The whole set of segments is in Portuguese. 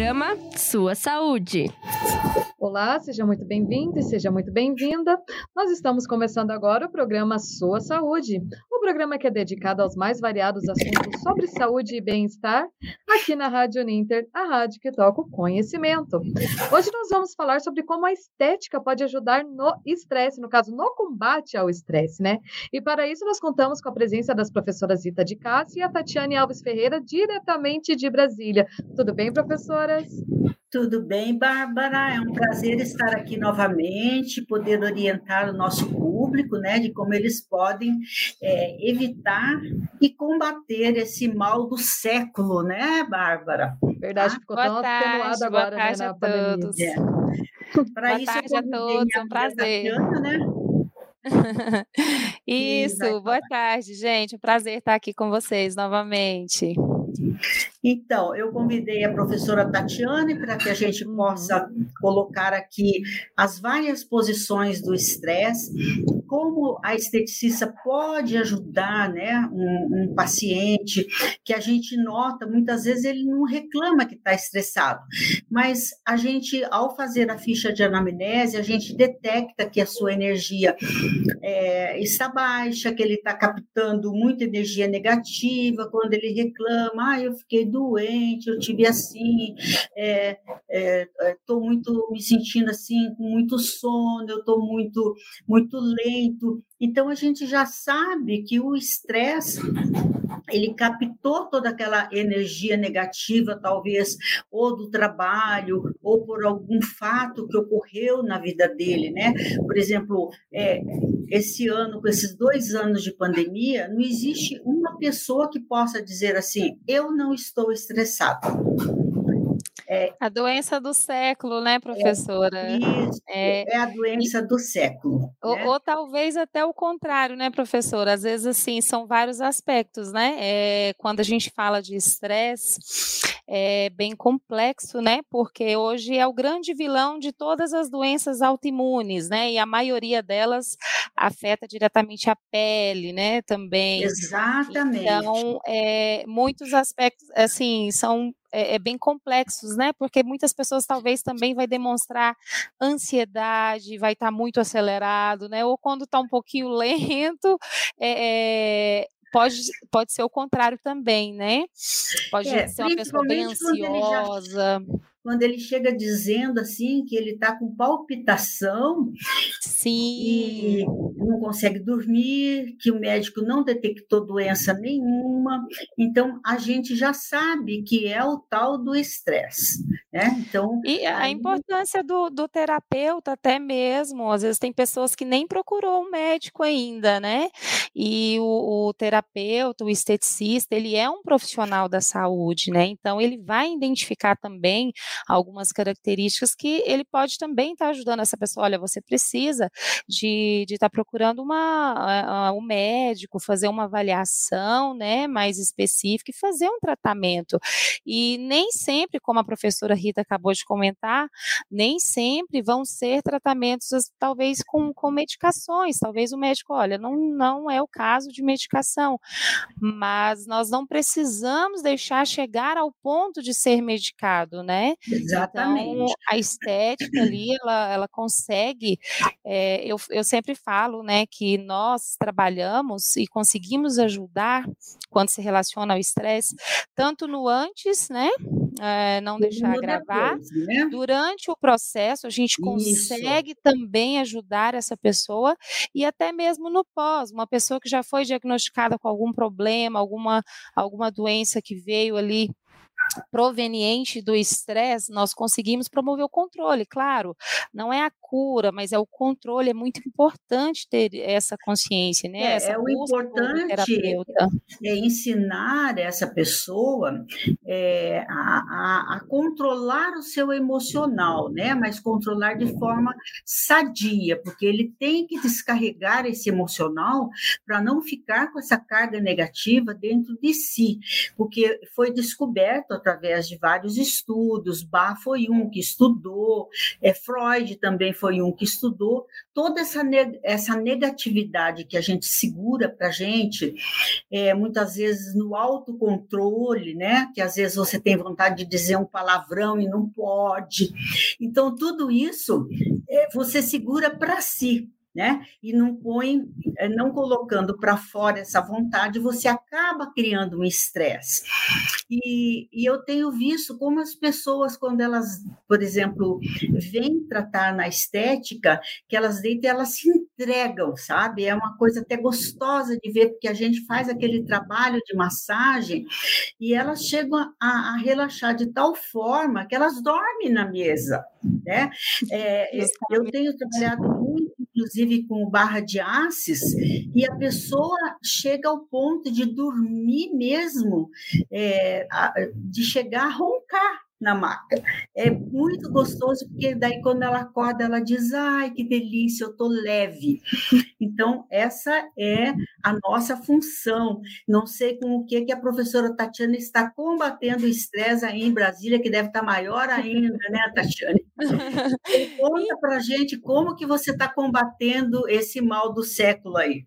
Programa Sua Saúde. Olá, seja muito bem-vindo e seja muito bem-vinda. Nós estamos começando agora o programa Sua Saúde, o programa que é dedicado aos mais variados assuntos sobre saúde e bem-estar, aqui na Rádio Ninter, a rádio que toca o conhecimento. Hoje nós vamos falar sobre como a estética pode ajudar no estresse, no caso, no combate ao estresse, né? E para isso nós contamos com a presença das professoras Zita de Cássia e a Tatiane Alves Ferreira, diretamente de Brasília. Tudo bem, professoras? Tudo bem, Bárbara? É um prazer estar aqui novamente, poder orientar o nosso público, né, de como eles podem é, evitar e combater esse mal do século, né, Bárbara? Verdade, ficou boa tão tarde, atenuado agora, boa tarde né, na a todos. É. Para isso, tarde a todos, é um prazer. Tatiana, né? Isso, boa tarde, gente. Um prazer estar aqui com vocês novamente. Então, eu convidei a professora Tatiane para que a gente possa colocar aqui as várias posições do estresse, como a esteticista pode ajudar né, um, um paciente que a gente nota, muitas vezes ele não reclama que está estressado, mas a gente, ao fazer a ficha de anamnese, a gente detecta que a sua energia é, está baixa, que ele está captando muita energia negativa, quando ele reclama, ah, eu fiquei doente, eu tive assim, estou é, é, tô muito me sentindo assim, com muito sono, eu estou muito, muito lento. Então a gente já sabe que o estresse ele captou toda aquela energia negativa, talvez, ou do trabalho, ou por algum fato que ocorreu na vida dele, né? Por exemplo, é, esse ano, com esses dois anos de pandemia, não existe uma pessoa que possa dizer assim: eu não estou estressado. É, a doença do século, né, professora? Isso, é, é a doença do século. Ou, né? ou, talvez até o contrário, né, professora? Às vezes, assim, são vários aspectos, né? É, quando a gente fala de estresse, é bem complexo, né? Porque hoje é o grande vilão de todas as doenças autoimunes, né? E a maioria delas afeta diretamente a pele, né? Também. Exatamente. Então, é, muitos aspectos, assim, são é, é, bem complexos, né? Porque muitas pessoas talvez também vai demonstrar ansiedade, vai estar tá muito acelerado, né? Ou quando está um pouquinho lento, é, pode, pode ser o contrário também, né? Pode é, ser uma pessoa bem ansiosa quando ele chega dizendo assim que ele está com palpitação Sim. e não consegue dormir, que o médico não detectou doença nenhuma, então a gente já sabe que é o tal do estresse, né? Então e a aí... importância do, do terapeuta até mesmo, às vezes tem pessoas que nem procurou um médico ainda, né? E o, o terapeuta, o esteticista, ele é um profissional da saúde, né? Então ele vai identificar também algumas características que ele pode também estar tá ajudando essa pessoa. Olha, você precisa de estar tá procurando uma, um médico, fazer uma avaliação né, mais específica e fazer um tratamento. E nem sempre, como a professora Rita acabou de comentar, nem sempre vão ser tratamentos, talvez com, com medicações. Talvez o médico, olha, não, não é o caso de medicação, mas nós não precisamos deixar chegar ao ponto de ser medicado, né? Exatamente. Então, a estética ali, ela, ela consegue, é, eu, eu sempre falo, né, que nós trabalhamos e conseguimos ajudar quando se relaciona ao estresse, tanto no antes, né, é, não deixar gravar, né? durante o processo a gente consegue Isso. também ajudar essa pessoa e até mesmo no pós, uma pessoa que já foi diagnosticada com algum problema, alguma, alguma doença que veio ali proveniente do estresse, nós conseguimos promover o controle, claro, não é a cura, mas é o controle, é muito importante ter essa consciência, né? É, essa é o importante é ensinar essa pessoa é, a, a, a, controlar o seu emocional, né? Mas controlar de forma sadia, porque ele tem que descarregar esse emocional para não ficar com essa carga negativa dentro de si, porque foi descoberto através de vários estudos. Bach foi um que estudou, é, Freud também foi um que estudou. Toda essa, essa negatividade que a gente segura para a gente, é, muitas vezes no autocontrole, né? Que às vezes você tem vontade de dizer um palavrão e não pode. Então, tudo isso é, você segura para si né? E não põe, eh, não colocando para fora essa vontade, você acaba criando um estresse. E, e, eu tenho visto como as pessoas, quando elas, por exemplo, vêm tratar na estética, que elas deitam, elas se entregam, sabe? É uma coisa até gostosa de ver, porque a gente faz aquele trabalho de massagem e elas chegam a, a relaxar de tal forma que elas dormem na mesa, né? É, eu tenho trabalhado muito inclusive com barra de ácidos, e a pessoa chega ao ponto de dormir mesmo, é, de chegar a roncar na maca. É muito gostoso, porque daí quando ela acorda, ela diz: ai, que delícia, eu tô leve. Então, essa é a nossa função. Não sei com o que, que a professora Tatiana está combatendo o estresse aí em Brasília, que deve estar maior ainda, né, Tatiana? Conta para gente como que você está combatendo esse mal do século aí.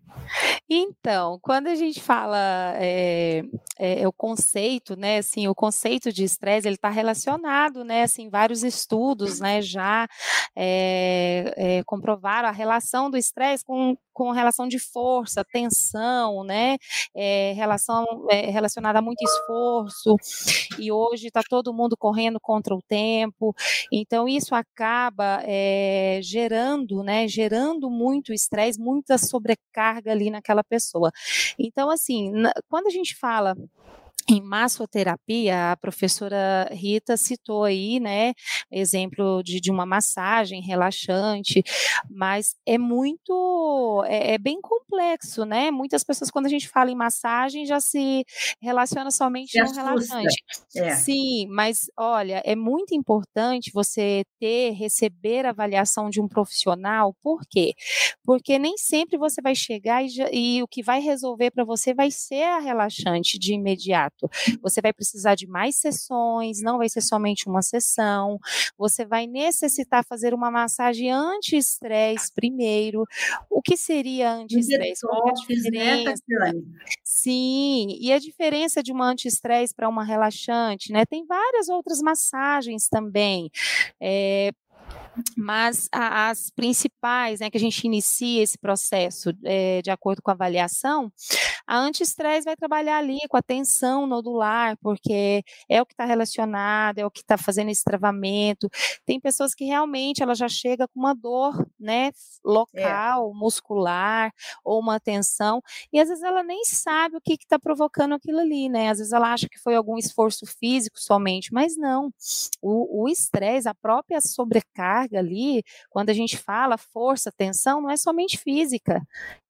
Então, quando a gente fala é, é, o conceito, né, assim, o conceito de estresse, ele está relacionado, né, assim, vários estudos, né, já é, comprovaram a relação do estresse com, com relação de força, tensão, né, relação relacionada a muito esforço, e hoje está todo mundo correndo contra o tempo, então isso acaba gerando, né, gerando muito estresse, muita sobrecarga ali naquela pessoa. Então, assim, quando a gente fala em massoterapia, a professora Rita citou aí, né, exemplo de, de uma massagem relaxante, mas é muito, é, é, bem complexo, né? Muitas pessoas, quando a gente fala em massagem, já se relaciona somente no relaxante. É. Sim, mas olha, é muito importante você ter, receber a avaliação de um profissional, por quê? Porque nem sempre você vai chegar e, e o que vai resolver para você vai ser a relaxante de imediato Você vai precisar de mais sessões, não vai ser somente uma sessão. Você vai necessitar fazer uma massagem anti-estresse primeiro. O que seria anti-estresse? Qual é a diferença? Sim, e a diferença de uma anti-estresse para uma relaxante, né? Tem várias outras massagens também. É, mas as principais, né, que a gente inicia esse processo é, de acordo com a avaliação, a anti-estresse vai trabalhar ali com a tensão nodular, porque é o que está relacionado, é o que está fazendo esse travamento. Tem pessoas que realmente ela já chega com uma dor, né, local, é. muscular, ou uma tensão, e às vezes ela nem sabe o que está provocando aquilo ali, né? Às vezes ela acha que foi algum esforço físico somente, mas não. O estresse, a própria sobrecarga ali, quando a gente fala força, tensão, não é somente física,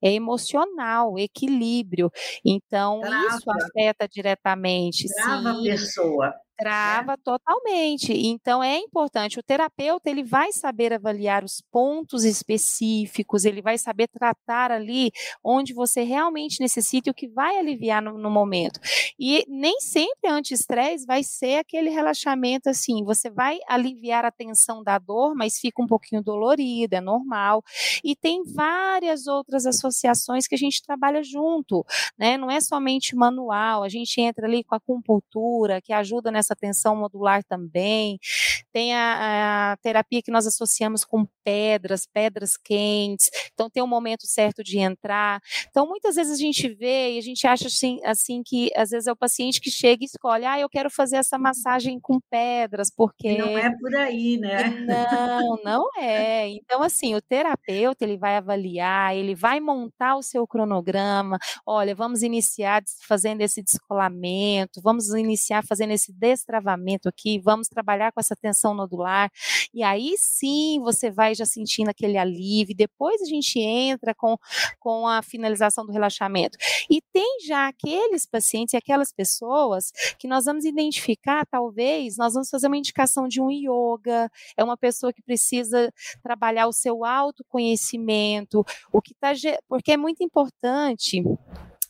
é emocional, equilíbrio. Então, Trava. isso afeta diretamente. Trava sim. a pessoa. É. Trava é. totalmente. Então é importante. O terapeuta ele vai saber avaliar os pontos específicos, ele vai saber tratar ali onde você realmente necessita e o que vai aliviar no, no momento. E nem sempre anti-estresse vai ser aquele relaxamento assim. Você vai aliviar a tensão da dor, mas fica um pouquinho dolorido, é normal. E tem várias outras associações que a gente trabalha junto, né? Não é somente manual. A gente entra ali com a acupuntura que ajuda nessa essa tensão modular também. Tem a, a, terapia que nós associamos com pedras, pedras quentes. Então tem um momento certo de entrar. Então muitas vezes a gente vê e a gente acha assim, assim que às vezes é o paciente que chega e escolhe, ah, eu quero fazer essa massagem com pedras, porque não é por aí, né? Não, não é. Então assim, o terapeuta ele vai avaliar, ele vai montar o seu cronograma. Olha, vamos iniciar fazendo esse descolamento, vamos iniciar fazendo esse destravamento aqui, vamos trabalhar com essa tensão nodular, e aí sim você vai já sentindo aquele alívio, depois a gente entra com, com a finalização do relaxamento. E tem já aqueles pacientes e aquelas pessoas que nós vamos identificar, talvez, nós vamos fazer uma indicação de um yoga, é uma pessoa que precisa trabalhar o seu autoconhecimento, o que tá, porque é muito importante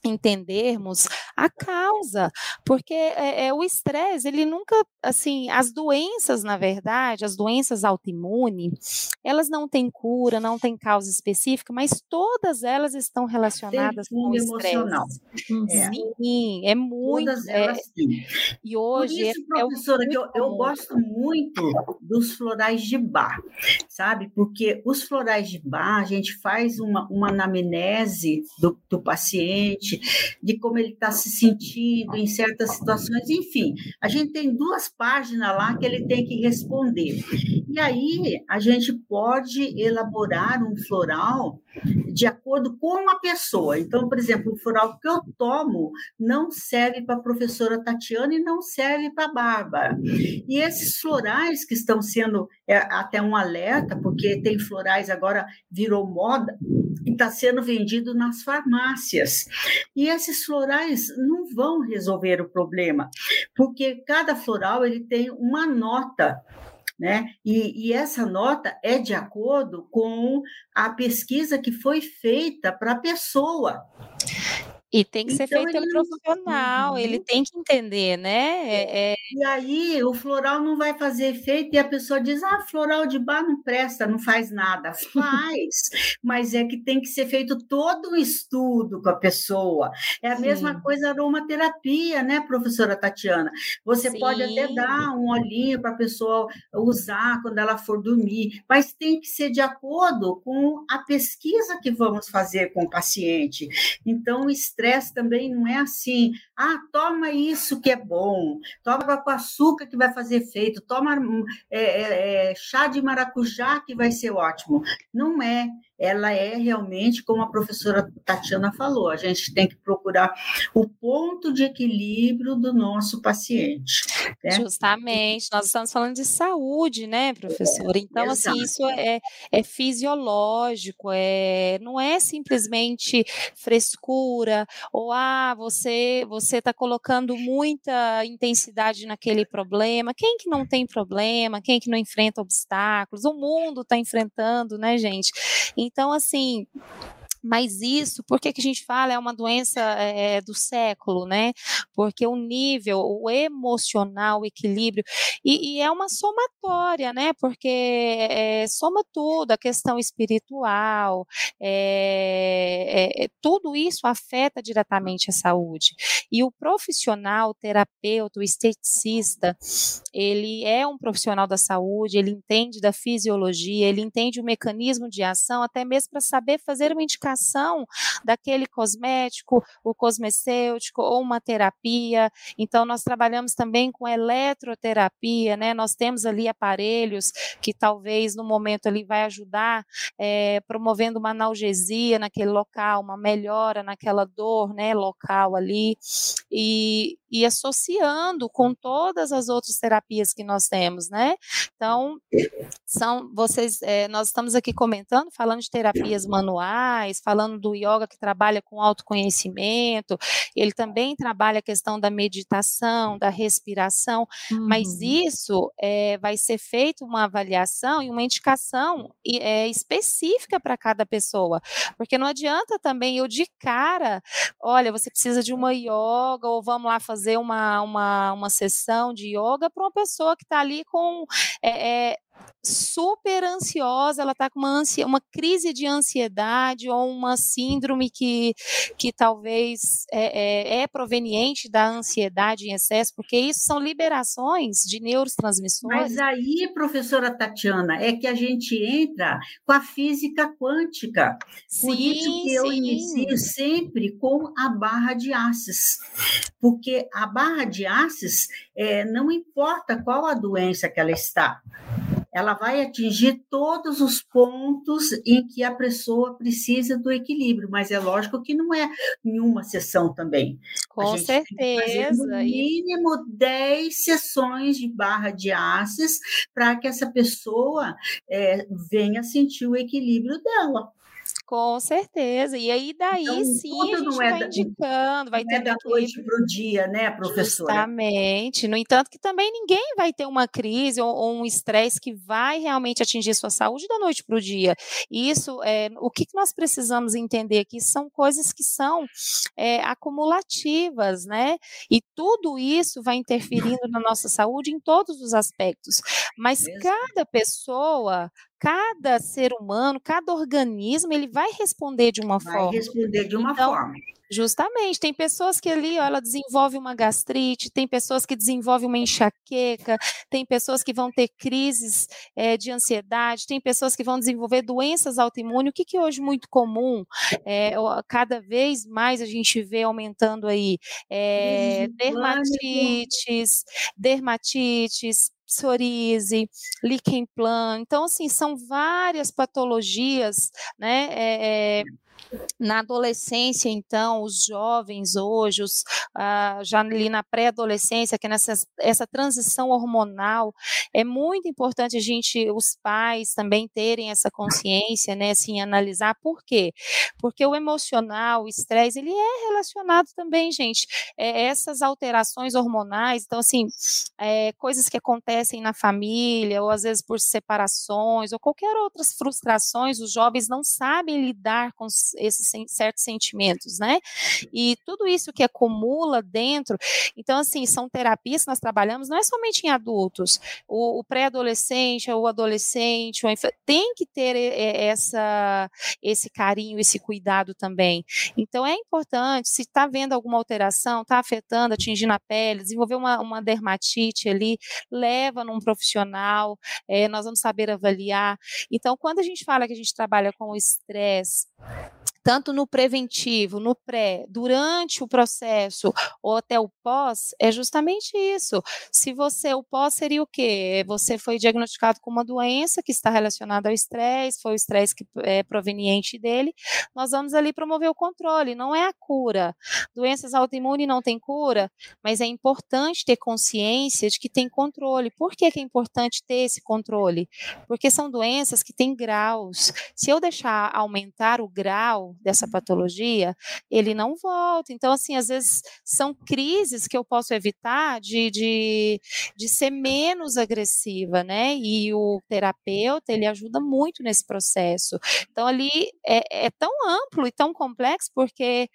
entendermos a causa, porque é, é, o estresse, ele nunca, assim, as doenças, na verdade, as doenças autoimunes, elas não têm cura, não têm causa específica, mas todas elas estão relacionadas com o emocional. É. Sim, é muito. Todas é elas sim. E hoje Por isso, é, professora, que eu, eu gosto muito dos florais de bar, sabe? Porque os florais de bar, a gente faz uma, uma anamnese do, do paciente, de como ele está se sentindo em certas situações, enfim. A gente tem duas páginas lá que ele tem que responder. E aí a gente pode elaborar um floral de acordo com a pessoa. Então, por exemplo, o floral que eu tomo não serve para a professora Tatiana e não serve para a Bárbara. E esses florais que estão sendo é, até um alerta, porque tem florais agora virou moda e está sendo vendido nas farmácias. E esses florais não vão resolver o problema, porque cada floral ele tem uma nota né? E, e, essa nota é de acordo com a pesquisa que foi feita para a pessoa. E tem que ser então, feito pelo profissional, uhum. ele tem que entender, né? É, é... E aí o floral não vai fazer efeito e a pessoa diz: ah, floral de bar não presta, não faz nada. Faz, mas é que tem que ser feito todo um estudo com a pessoa. É a Sim. mesma coisa aromaterapia, né, professora Tatiana? Você Sim. pode até dar um olhinho para a pessoa usar quando ela for dormir, mas tem que ser de acordo com a pesquisa que vamos fazer com o paciente. Então, o estresse também não é assim, ah, toma isso que é bom, toma com açúcar que vai fazer efeito, toma é, é, é, chá de maracujá que vai ser ótimo. Não é ela é realmente, como a professora Tatiana falou, a gente tem que procurar o ponto de equilíbrio do nosso paciente. Né? Justamente, nós estamos falando de saúde, né, professora? Então, assim, isso é, é fisiológico, é, não é simplesmente frescura, ou ah, você você está colocando muita intensidade naquele problema. Quem que não tem problema? Quem que não enfrenta obstáculos? O mundo está enfrentando, né, gente? Então, assim, mas isso, por que, que a gente fala é uma doença é, do século, né? Porque o nível, o emocional, o equilíbrio, e, e é uma somatória, né? Porque é, soma tudo, a questão espiritual, é, tudo isso afeta diretamente a saúde. E o profissional, terapeuta, o esteticista, ele é um profissional da saúde, ele entende da fisiologia, ele entende o mecanismo de ação, até mesmo para saber fazer uma indicação indicação daquele cosmético, o cosmecêutico ou uma terapia. Então, nós trabalhamos também com eletroterapia, né? Nós temos ali aparelhos que talvez no momento ali vai ajudar, é, promovendo uma analgesia naquele local, uma melhora naquela dor, né, local ali, e, e associando com todas as outras terapias que nós temos, né? Então, são vocês, é, nós estamos aqui comentando, falando de terapias manuais, falando do yoga que trabalha com autoconhecimento, ele também trabalha a questão da meditação, da respiração, uhum. mas isso é, vai ser feito uma avaliação e uma indicação é, específica para cada pessoa, porque não adianta também eu de cara, olha, você precisa de uma yoga ou vamos lá fazer uma, uma, uma sessão de yoga para uma pessoa que está ali com é, é, super ansiosa, ela está com uma, ansia, uma crise de ansiedade ou uma síndrome que, que talvez é, é, é, proveniente da ansiedade em excesso, porque isso são liberações de neurotransmissores. Mas aí, professora Tatiana, é que a gente entra com a física quântica. Sim, Por isso que eu sim. inicio sempre com a barra de Assis, porque a barra de Assis, é, não importa qual a doença que ela está, ela vai atingir todos os pontos em que a pessoa precisa do equilíbrio, mas é lógico que não é em uma sessão também. Com certeza. no mínimo 10 sessões de barra de ácidos para que essa pessoa é, venha sentir o equilíbrio dela. Com certeza. E aí daí então, sim a gente vai é indicando, vai ter é da noite para o dia, né, professora? Justamente. No entanto, que também ninguém vai ter uma crise ou, ou um estresse que vai realmente atingir sua saúde da noite para o dia. Isso é o que nós precisamos entender aqui são coisas que são é, acumulativas, né? E tudo isso vai interferindo na nossa saúde em todos os aspectos. Mas Mesmo. cada pessoa cada ser humano, cada organismo, ele vai responder de uma vai forma. Vai responder de uma então, forma. Justamente, tem pessoas que ali, ó, ela desenvolve uma gastrite, tem pessoas que desenvolvem uma enxaqueca, tem pessoas que vão ter crises é, de ansiedade, tem pessoas que vão desenvolver doenças autoimunes. O que, que é hoje muito comum, é, cada vez mais a gente vê aumentando aí, é, dermatites, dermatites, psoríase, lichen plan. Então, assim, são várias patologias, né? É, é, na adolescência, então, os jovens hoje, os, ah, já ali na pré-adolescência, que nessa essa transição hormonal, é muito importante a gente, os pais também terem essa consciência, né, assim, analisar por quê? Porque o emocional, o estresse, ele é relacionado também, gente, é, essas alterações hormonais, então, assim, é, coisas que acontecem na família, ou às vezes por separações, ou qualquer outras frustrações, os jovens não sabem lidar com esses certos sentimentos, né? E tudo isso que acumula dentro, então assim, são terapias que nós trabalhamos não é somente em adultos, o, o pré-adolescente, o adolescente, o tem que ter essa, esse carinho, esse cuidado também. Então é importante, se está vendo alguma alteração, está afetando, atingindo a pele, desenvolver uma, uma dermatite ali, leva num profissional, é, nós vamos saber avaliar. Então, quando a gente fala que a gente trabalha com o estresse, tanto no preventivo, no pré, durante o processo ou até o pós, é justamente isso. Se você, o pós seria o quê? Você foi diagnosticado com uma doença que está relacionada ao estresse, foi o estresse que é proveniente dele, nós vamos ali promover o controle, não é a cura. Doenças autoimunes não têm cura, mas é importante ter consciência de que tem controle. Por que, que é importante ter esse controle? Porque são doenças que têm graus. Se eu deixar aumentar o grau, dessa patologia, ele não volta. Então, assim, às vezes são crises que eu posso evitar de, de, de ser menos agressiva, né? E o terapeuta, ele ajuda muito nesse processo. Então, ali é, é tão amplo e tão complexo, porque,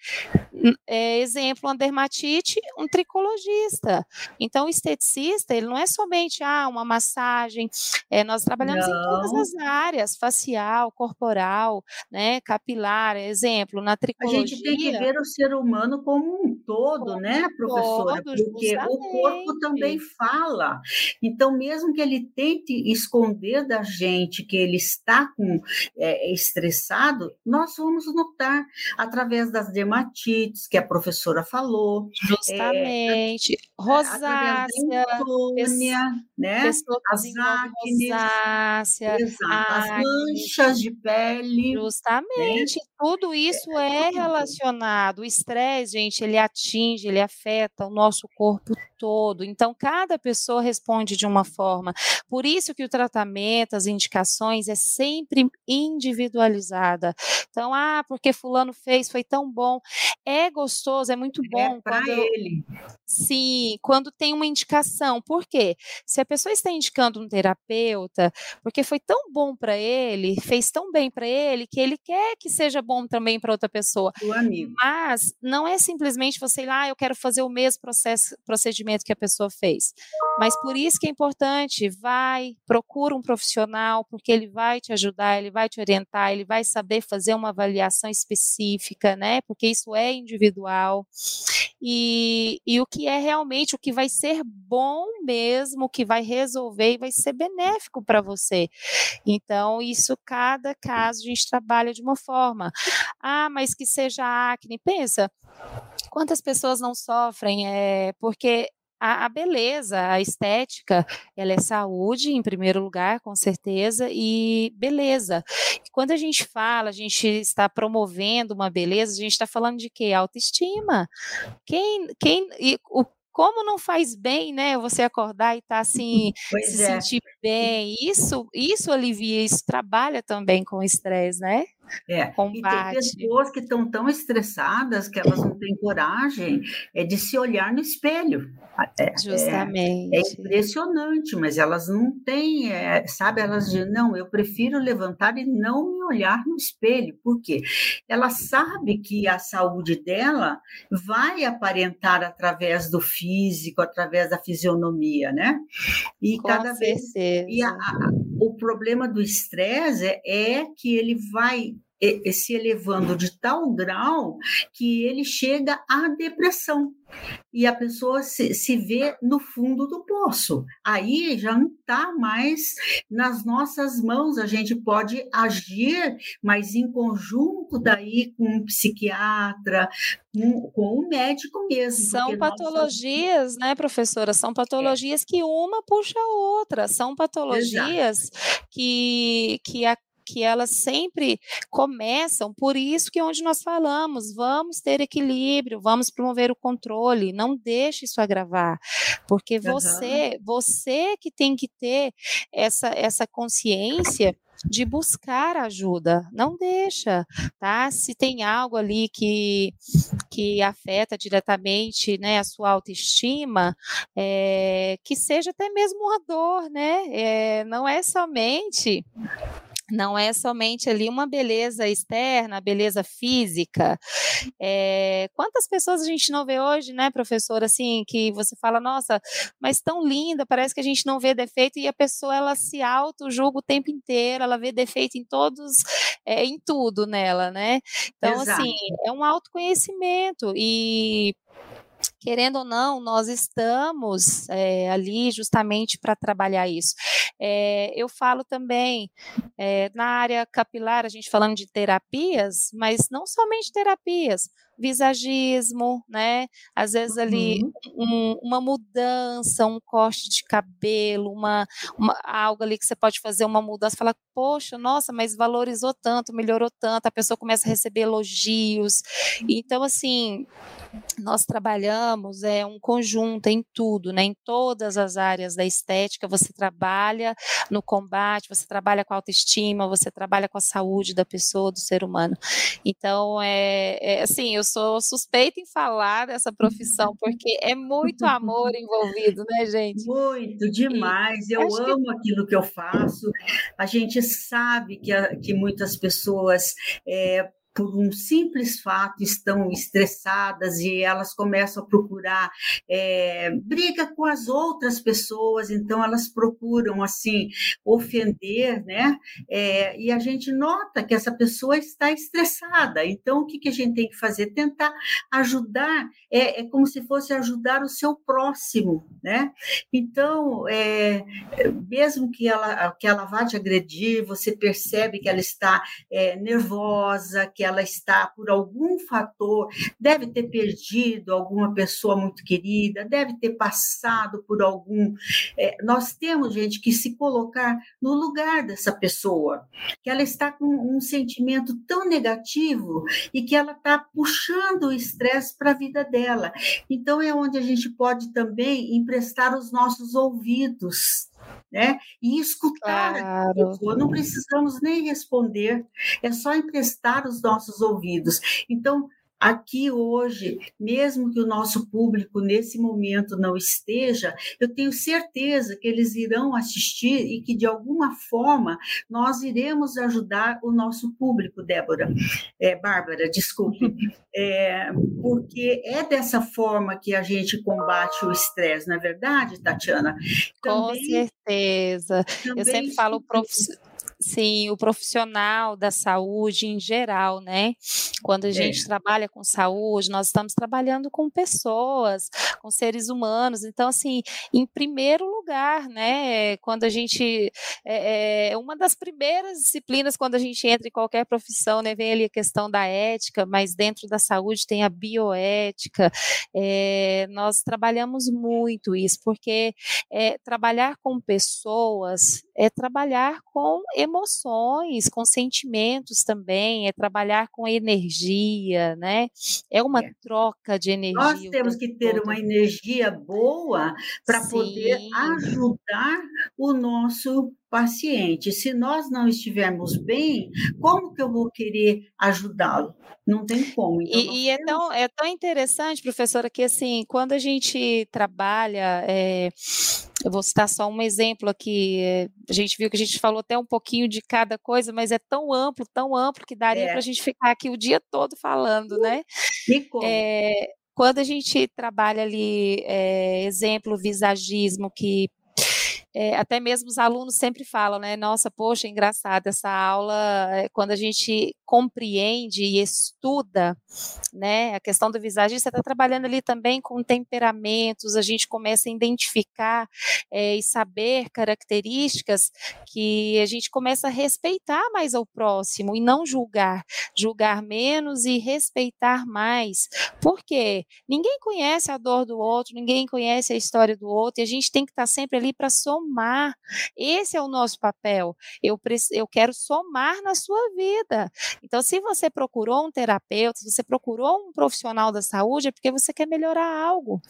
é, exemplo, uma dermatite, um tricologista. Então, o esteticista, ele não é somente ah, uma massagem, é, nós trabalhamos não. em todas as áreas, facial, corporal, né, capilar, exemplo, na tricologia... A gente tem que ver o ser humano como um todo, como né, professora? Todo, Porque justamente. o corpo também fala. Então, mesmo que ele tente esconder da gente que ele está com, é, estressado, nós vamos notar através das dermatites que a professora falou. Justamente. É, rosácea, insônia, né? as acnes, rosácea, as manchas de pele. Né? Justamente. Né? Tudo isso é relacionado. O estresse, gente, ele atinge, ele afeta o nosso corpo todo. Então, cada pessoa responde de uma forma. Por isso que o tratamento, as indicações é sempre individualizada. Então, ah, porque fulano fez, foi tão bom. É gostoso, é muito é bom. É para ele. Sim, quando tem uma indicação. Por quê? Se a pessoa está indicando um terapeuta, porque foi tão bom para ele, fez tão bem para ele, que ele quer que seja bom também para outra pessoa. O amigo. Mas não é simplesmente você ir lá, ah, eu quero fazer o mesmo processo, procedimento que a pessoa fez. Mas por isso que é importante, vai, procura um profissional, porque ele vai te ajudar, ele vai te orientar, ele vai saber fazer uma avaliação específica, né? Porque isso é individual. E, e o que é realmente, o que vai ser bom mesmo, o que vai resolver e vai ser benéfico para você. Então, isso, cada caso, a gente trabalha de uma forma. Ah, mas que seja acne, pensa, quantas pessoas não sofrem é, porque a, a, beleza, a estética, ela é saúde em primeiro lugar, com certeza, e beleza. Quando a gente fala, a gente está promovendo uma beleza, a gente está falando de quê? Autoestima. Quem, quem, e, o, como não faz bem, né? Você acordar e estar tá, assim, pois se é. sentir bem. Isso, isso alivia, isso trabalha também com o estresse, né? É. Combate. E tem pessoas que estão tão estressadas que elas não têm coragem é, de se olhar no espelho. É, Justamente. É, é impressionante, mas elas não têm, é, sabe? Elas dizem, não, eu prefiro levantar e não me olhar no espelho. Por quê? Ela sabe que a saúde dela vai aparentar através do físico, através da fisionomia, né? E Com cada certeza. vez. E a, a, o problema do estresse é, é que ele vai se elevando de tal grau que ele chega à depressão e a pessoa se, se vê no fundo do poço. Aí já não está mais nas nossas mãos, a gente pode agir, mas em conjunto daí com um psiquiatra, com, com um médico mesmo. São patologias, né, professora? São patologias é. que uma puxa a outra, são patologias Exato. que, que a que elas sempre começam por isso que é onde nós falamos, vamos ter equilíbrio, vamos promover o controle, não deixe isso agravar, porque você, uhum. você que tem que ter essa, essa consciência de buscar ajuda, não deixa, tá? Se tem algo ali que, que afeta diretamente, né, a sua autoestima, é, que seja até mesmo uma dor, né? É, não é somente não é somente ali uma beleza externa, beleza física. É, quantas pessoas a gente não vê hoje, né, professor, assim, que você fala, nossa, mas tão linda, parece que a gente não vê defeito e a pessoa ela se auto-julga o tempo inteiro, ela vê defeito em todos, é, em tudo nela, né? Então, assim, Exato. assim, é um autoconhecimento e querendo ou não, nós estamos é, ali justamente para trabalhar isso. É, eu falo também é, na área capilar, a gente falando de terapias, mas não somente terapias, visagismo, né? Às vezes ali uhum. um, uma mudança, um corte de cabelo, uma, uma, algo ali que você pode fazer uma mudança, falar, poxa, nossa, mas valorizou tanto, melhorou tanto, a pessoa começa a receber elogios. Então, assim, nós trabalhamos é um conjunto em tudo, né? Em todas as áreas da estética, você trabalha no combate, você trabalha com a autoestima, você trabalha com a saúde da pessoa, do ser humano. Então, é, é assim, eu sou suspeita em falar dessa profissão, porque é muito amor envolvido, né, gente? Muito, demais. Eu amo que... aquilo que eu faço. A gente sabe que, que muitas pessoas é, por um simples fato estão estressadas e elas começam a procurar é, briga com as outras pessoas, então elas procuram assim ofender, né? É, e a gente nota que essa pessoa está estressada. Então o que, que a gente tem que fazer? Tentar ajudar, é, é como se fosse ajudar o seu próximo, né? Então é, mesmo que ela que ela vá te agredir, você percebe que ela está nervosa, que ela está por algum fator, deve ter perdido alguma pessoa muito querida, deve ter passado por algum. É, nós temos, gente, que se colocar no lugar dessa pessoa, que ela está com um sentimento tão negativo e que ela está puxando o estresse para a vida dela. Então, é onde a gente pode também emprestar os nossos ouvidos né? E escutar claro. a pessoa, não precisamos nem responder, é só emprestar os nossos ouvidos. Então, aqui hoje, mesmo que o nosso público nesse momento não esteja, eu tenho certeza que eles irão assistir e que de alguma forma nós iremos ajudar o nosso público, Débora, é, Bárbara, desculpe, é, porque é dessa forma que a gente combate o estresse, não é verdade, Tatiana? Também, Com certeza. Eu sempre falo profissional Sim, o profissional da saúde em geral, né? Quando a gente é. trabalha com saúde, nós estamos trabalhando com pessoas, com seres humanos. Então, assim, em primeiro lugar, né? Quando a gente. É, é uma das primeiras disciplinas, quando a gente entra em qualquer profissão, né? Vem ali a questão da ética, mas dentro da saúde tem a bioética. É, nós trabalhamos muito isso, porque é, trabalhar com pessoas é trabalhar com emoções emoções, com sentimentos também, é trabalhar com energia, né? É uma é. troca de energia. Nós temos que ter todo. uma energia boa para poder ajudar o nosso paciente. Se nós não estivermos bem, como que eu vou querer ajudá-lo? Não tem como. Então, e, e é, tão, é tão interessante, professora, que assim, quando a gente trabalha, é, eu vou citar só um exemplo aqui, é, a gente viu que a gente falou até um pouquinho de cada coisa, mas é tão amplo, tão amplo, que daria é. para a gente ficar aqui o dia todo falando, né? E como? É, quando a gente trabalha ali, é, exemplo, visagismo, que é, até mesmo os alunos sempre falam, né? Nossa, poxa, engraçado essa aula, é, quando a gente compreende e estuda, né? A questão do você está trabalhando ali também com temperamentos, a gente começa a identificar é, e saber características que a gente começa a respeitar mais ao próximo e não julgar, julgar menos e respeitar mais. Por quê? Ninguém conhece a dor do outro, ninguém conhece a história do outro, e a gente tem que estar tá sempre ali para somar. Esse é o nosso papel. Eu, eu quero somar na sua vida. Então, se você procurou um terapeuta, se você procurou um profissional da saúde, é porque você quer melhorar algo.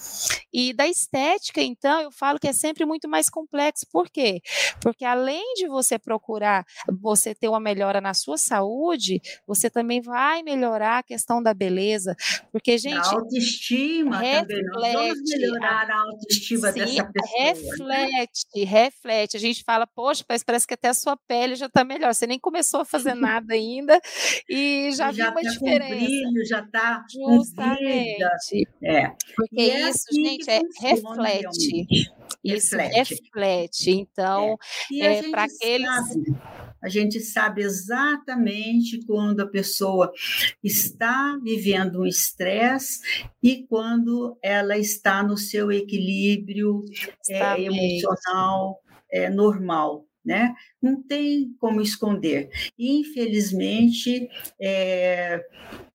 E da estética, então, eu falo que é sempre muito mais complexo. Por quê? Porque além de você procurar você ter uma melhora na sua saúde, você também vai melhorar a questão da beleza. Porque, gente. A autoestima reflete, também. Nós vamos melhorar a autoestima sim, dessa pessoa. Né? Reflete, né? reflete. A gente fala, poxa, parece que até a sua pele já está melhor. Você nem começou a fazer nada ainda e já, já viu uma tá diferença. Com brilho, já está Justamente. É. Porque é isso, assim gente, é, reflete. Realmente. Isso reflete. reflete. Então, é. é para aqueles. Sabe, a gente sabe exatamente quando a pessoa está vivendo um estresse e quando ela está no seu equilíbrio é, emocional é, normal né? Não tem como esconder. Infelizmente, é,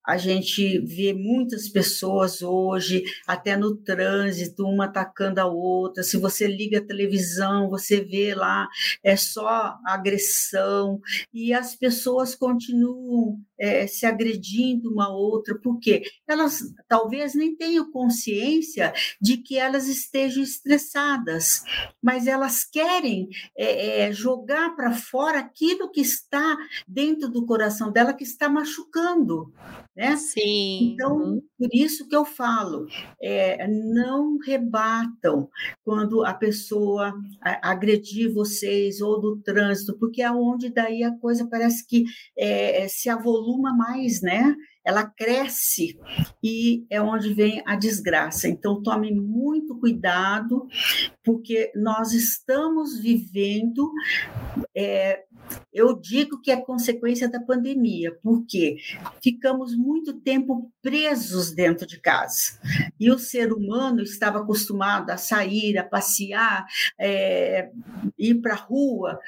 a gente vê muitas pessoas hoje, até no trânsito, uma atacando a outra. Se você liga a televisão, você vê lá, é só agressão, e as pessoas continuam é, se agredindo uma outra, porque elas talvez nem tenham consciência de que elas estejam estressadas, mas elas querem é, é, jogar para fora aquilo que está dentro do coração dela, que está machucando né? Sim. Então, uhum. por isso que eu falo, é, não rebatam quando a pessoa agredir vocês ou do trânsito, porque é onde daí a coisa parece que é, se avoluma mais, né? ela cresce e é onde vem a desgraça. Então, tome muito cuidado, porque nós estamos vivendo. É, eu digo que é consequência da pandemia, porque ficamos muito tempo presos dentro de casa. E o ser humano estava acostumado a sair, a passear, é, ir para a rua,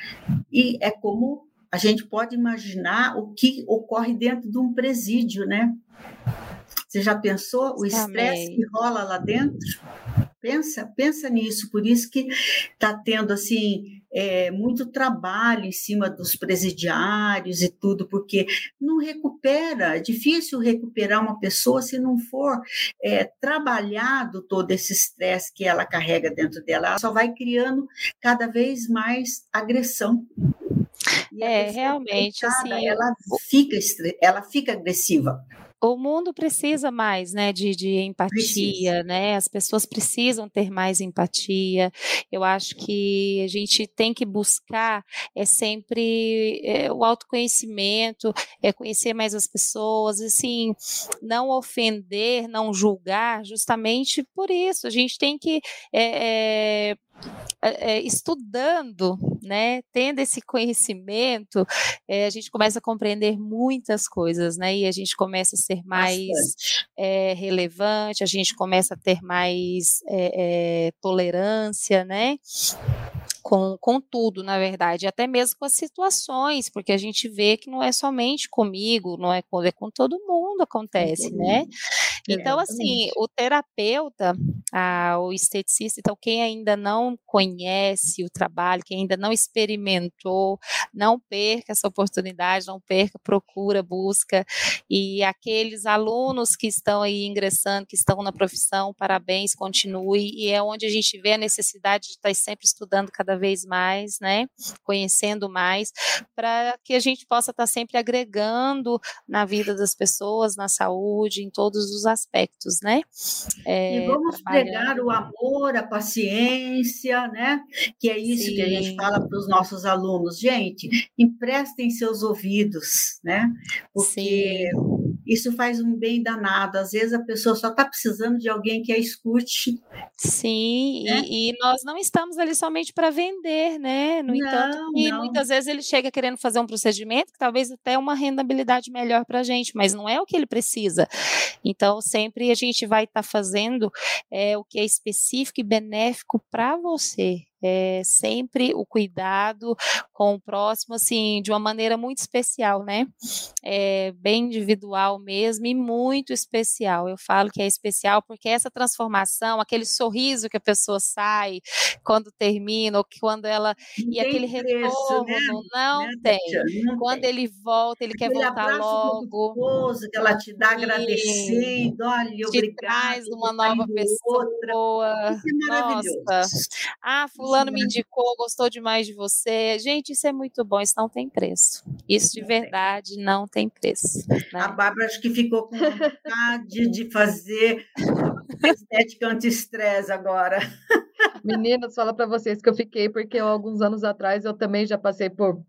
e é como a gente pode imaginar o que ocorre dentro de um presídio, né? Você já pensou o estresse que rola lá dentro? Pensa, pensa nisso. Por isso que está tendo assim é, muito trabalho em cima dos presidiários e tudo, porque não recupera. É difícil recuperar uma pessoa se não for é, trabalhado todo esse estresse que ela carrega dentro dela. Ela só vai criando cada vez mais agressão. E é, realmente, assim, ela fica, ela fica agressiva. O mundo precisa mais, né, de, de empatia, precisa. né? As pessoas precisam ter mais empatia. Eu acho que a gente tem que buscar é sempre é, o autoconhecimento, é conhecer mais as pessoas, assim, não ofender, não julgar, justamente por isso. A gente tem que é, é, é, estudando, né, tendo esse conhecimento, é, a gente começa a compreender muitas coisas, né, e a gente começa a ser mais é, relevante, a gente começa a ter mais tolerância, né, com, com tudo, na verdade, até mesmo com as situações, porque a gente vê que não é somente comigo, não é com, é com todo mundo acontece, né? Então, assim, o terapeuta, a, o esteticista, então, quem ainda não conhece o trabalho, quem ainda não experimentou, não perca essa oportunidade, não perca, procura, busca. E aqueles alunos que estão aí ingressando, que estão na profissão, parabéns, continue. E é onde a gente vê a necessidade de estar sempre estudando cada vez mais, né? Conhecendo mais, para que a gente possa estar sempre agregando na vida das pessoas, na saúde, em todos os aspectos, né? É, e vamos pregar o amor, a paciência, né? Que é isso Sim. que a gente fala para os nossos alunos. Gente, emprestem seus ouvidos, né? Porque Sim. Isso faz um bem danado. Às vezes a pessoa só está precisando de alguém que a escute. Sim, né? e, e, nós não estamos ali somente para vender, né? No não, entanto, e muitas vezes ele chega querendo fazer um procedimento que talvez até uma rendabilidade melhor para a gente, mas não é o que ele precisa. Então, sempre a gente vai estar tá fazendo é, o que é específico e benéfico para você é, sempre o cuidado com o próximo, assim, de uma maneira muito especial, né? É, bem individual mesmo e muito especial. Eu falo que é especial porque essa transformação, aquele sorriso que a pessoa sai quando termina, ou que quando ela. Não e aquele preço, retorno, né? não né, tem. Não quando tem. ele volta, ele aquele quer voltar logo. Gostoso que ela te dá agradecendo, olha, te obrigado. traz uma nova pessoa. Outra. Isso é maravilhoso. Nossa. Ah, fulano me indicou, gostou demais de você. Gente, isso é muito bom, isso não tem preço. Isso de verdade não tem preço. Né? A Bárbara acho que ficou com vontade de fazer estética anti-estresse agora. Meninas, fala para vocês que eu fiquei, porque alguns anos atrás eu também já passei por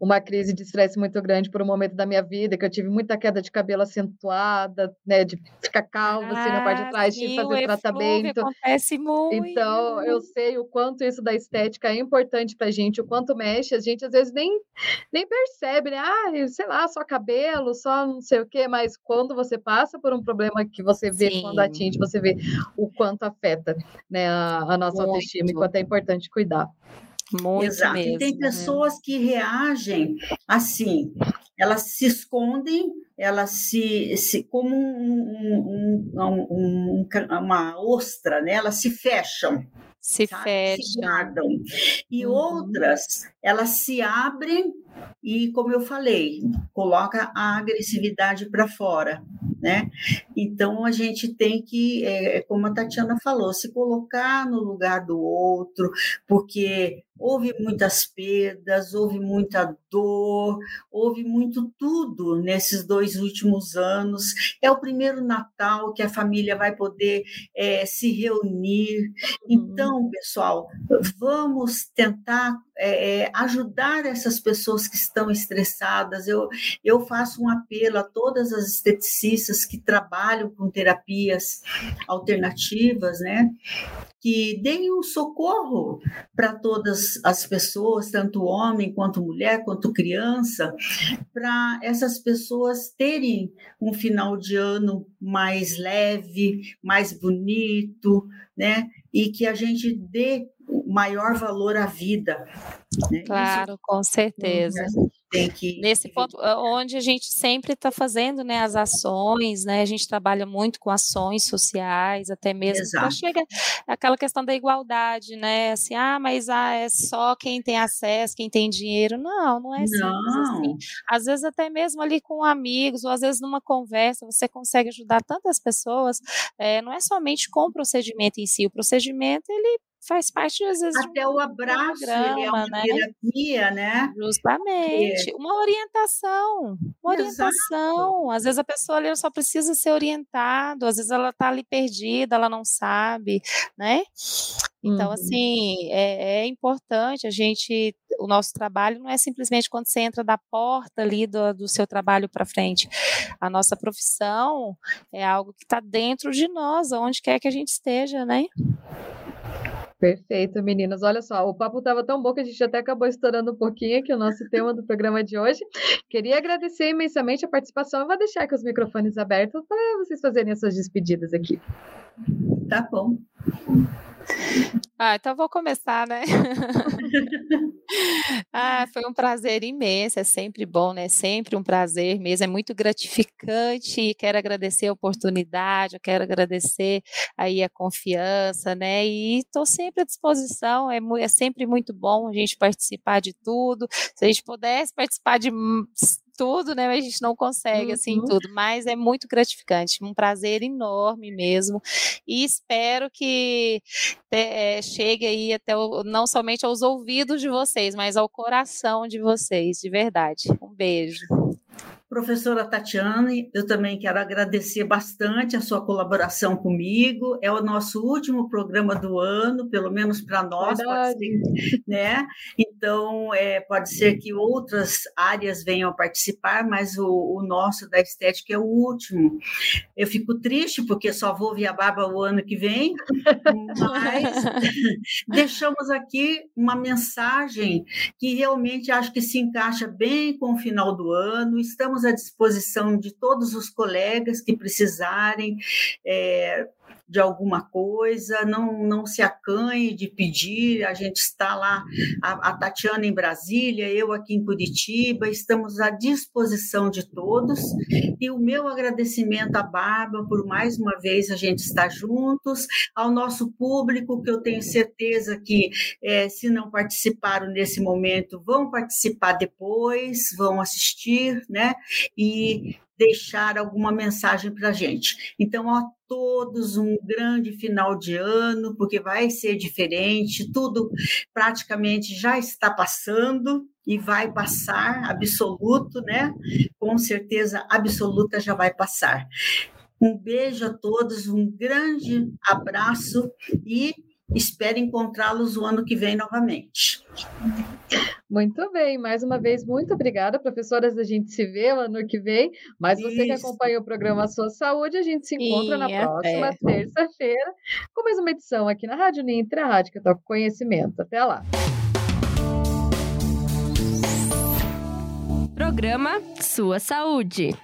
uma crise de estresse muito grande por um momento da minha vida, que eu tive muita queda de cabelo acentuada, né, de ficar calvo ah, assim na parte de trás, sim, tive que fazer tratamento. Acontece muito. Então, eu sei o quanto isso da estética é importante pra gente, o quanto mexe, a gente às vezes nem, nem percebe, né? Ah, sei lá, só cabelo, só não sei o quê, mas quando você passa por um problema que você vê sim. quando atinge, você vê o quanto afeta, né, a, a nossa autoestima e quanto é importante cuidar. Muito Exato. Mesmo, e tem né? pessoas né? que reagem assim, elas se escondem, elas se, se como um, um, um, uma ostra, né? elas se fecham. Se sabe? fecham. Se guardam. E uhum. outras, elas se abrem e, como eu falei, coloca a agressividade para fora né? Então a gente tem que, é, como a Tatiana falou, se colocar no lugar do outro, porque houve muitas perdas, houve muita dor, houve muito tudo nesses dois últimos anos. É o primeiro Natal que a família vai poder é, se reunir. Uhum. Então, pessoal, vamos tentar é, ajudar essas pessoas que estão estressadas. Eu, eu faço um apelo a todas as esteticistas que trabalham com terapias alternativas, né? Que deem um socorro para todas as pessoas, tanto homem quanto mulher, quanto criança, para essas pessoas terem um final de ano mais leve, mais bonito, né? E que a gente dê maior valor à vida. Né? Claro, Isso, com certeza. Tem que, Nesse ponto, onde a gente sempre está fazendo né, as ações, né, a gente trabalha muito com ações sociais, até mesmo quando chega aquela questão da igualdade, né? Assim, ah, mas ah, é só quem tem acesso, quem tem dinheiro. Não, não é simples não. assim. Às vezes, até mesmo ali com amigos, ou às vezes numa conversa, você consegue ajudar tantas pessoas. É, não é somente com o procedimento em si, o procedimento ele faz parte, às vezes. Até o abraço, ele é uma né? terapia, né? Justamente. Uma orientação. Uma orientação. Exato. Às vezes a pessoa ali só precisa ser orientado, às vezes ela está ali perdida, ela não sabe, né? Então, uhum. assim, é, é, importante a gente. O nosso trabalho não é simplesmente quando você entra da porta ali do, do seu trabalho para frente. A nossa profissão é algo que está dentro de nós, onde quer que a gente esteja, né? Perfeito, meninas. Olha só, o papo estava tão bom que a gente até acabou estourando um pouquinho aqui o nosso tema do programa de hoje. Queria agradecer imensamente a participação e vou deixar aqui os microfones abertos para vocês fazerem as suas despedidas aqui. Tá bom. Ah, então vou começar, né? ah, foi um prazer imenso, é sempre bom, né? Sempre um prazer mesmo, é muito gratificante. Quero agradecer a oportunidade, eu quero agradecer aí a confiança, né? E estou sempre à disposição, é, é sempre muito bom a gente participar de tudo. Se a gente pudesse participar de tudo, né? Mas a gente não consegue, assim, uhum. assim, tudo. Mas é muito gratificante, um prazer enorme mesmo. E espero que é, chegue aí até o, não somente aos ouvidos de vocês, mas ao coração de vocês, de verdade. Um beijo. Professora Tatiane, eu também quero agradecer bastante a sua colaboração comigo. É o nosso último programa do ano, pelo menos para nós, ser, né? Então, é, pode ser que outras áreas venham a participar, mas o, o, nosso da estética é o último. Eu fico triste porque só vou via barba o ano que vem, mas deixamos aqui uma mensagem que realmente acho que se encaixa bem com o final do ano. Estamos à disposição de todos os colegas que precisarem. É, de alguma coisa, não, não se acanhe de pedir. A gente está lá, a, a, Tatiana em Brasília, eu aqui em Curitiba, estamos à disposição de todos. E o meu agradecimento à Barba por mais uma vez a gente estar juntos, ao nosso público, que eu tenho certeza que, é, se não participaram nesse momento, vão participar depois, vão assistir, né? E deixar alguma mensagem para a gente. Então, a todos um grande final de ano, porque vai ser diferente, tudo praticamente já está passando e vai passar, absoluto, né? Com certeza absoluta já vai passar. Um beijo a todos, um grande abraço e espero encontrá-los o ano que vem novamente. Muito bem, mais uma vez, muito obrigada, professoras. A gente se vê no ano que vem. Mas você Isso. que acompanha o programa Sua Saúde, a gente se encontra na próxima terça-feira com mais uma edição aqui na Rádio Nintra, a rádio que toca conhecimento. Até lá. Programa Sua Saúde.